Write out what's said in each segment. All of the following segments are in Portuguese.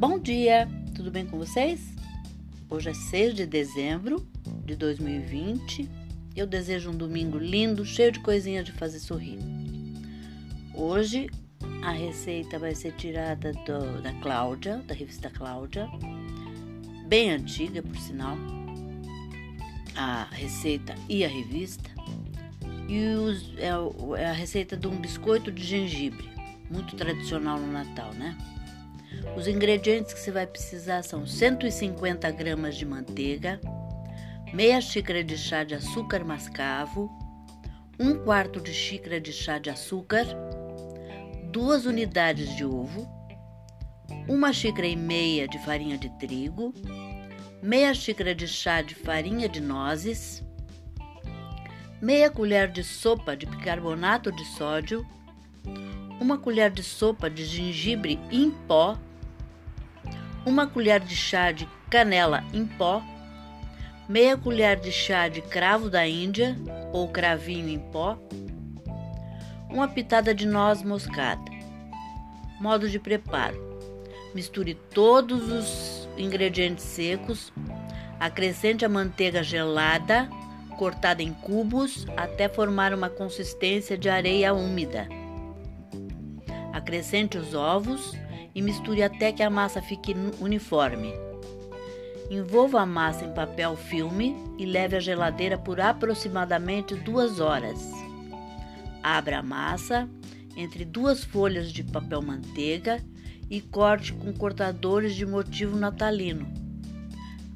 Bom dia, tudo bem com vocês? Hoje é 6 de dezembro de 2020 eu desejo um domingo lindo, cheio de coisinhas de fazer sorrir. Hoje a receita vai ser tirada do, da Cláudia, da revista Cláudia, bem antiga por sinal, a receita e a revista. E os, é, é a receita de um biscoito de gengibre, muito tradicional no Natal, né? Os ingredientes que você vai precisar são 150 gramas de manteiga, meia xícara de chá de açúcar mascavo, um quarto de xícara de chá de açúcar, duas unidades de ovo, uma xícara e meia de farinha de trigo, meia xícara de chá de farinha de nozes, meia colher de sopa de bicarbonato de sódio, uma colher de sopa de gengibre em pó uma colher de chá de canela em pó, meia colher de chá de cravo da Índia ou cravinho em pó, uma pitada de noz moscada. Modo de preparo: misture todos os ingredientes secos, acrescente a manteiga gelada, cortada em cubos, até formar uma consistência de areia úmida. Acrescente os ovos e misture até que a massa fique uniforme. Envolva a massa em papel filme e leve à geladeira por aproximadamente duas horas. Abra a massa entre duas folhas de papel manteiga e corte com cortadores de motivo natalino.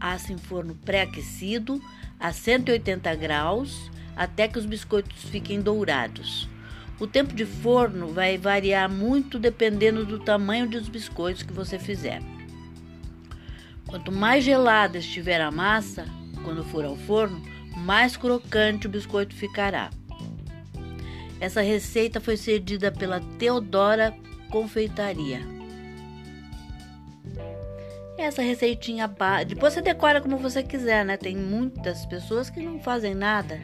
Asse em forno pré-aquecido a 180 graus até que os biscoitos fiquem dourados. O tempo de forno vai variar muito dependendo do tamanho dos biscoitos que você fizer. Quanto mais gelada estiver a massa, quando for ao forno, mais crocante o biscoito ficará. Essa receita foi cedida pela Teodora Confeitaria. Essa receitinha, depois você decora como você quiser, né? Tem muitas pessoas que não fazem nada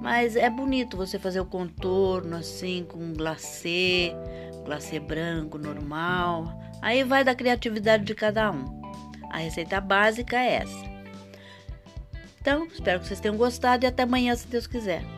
mas é bonito você fazer o contorno assim com um glacê, glacê branco normal. Aí vai da criatividade de cada um. A receita básica é essa. Então, espero que vocês tenham gostado e até amanhã, se Deus quiser.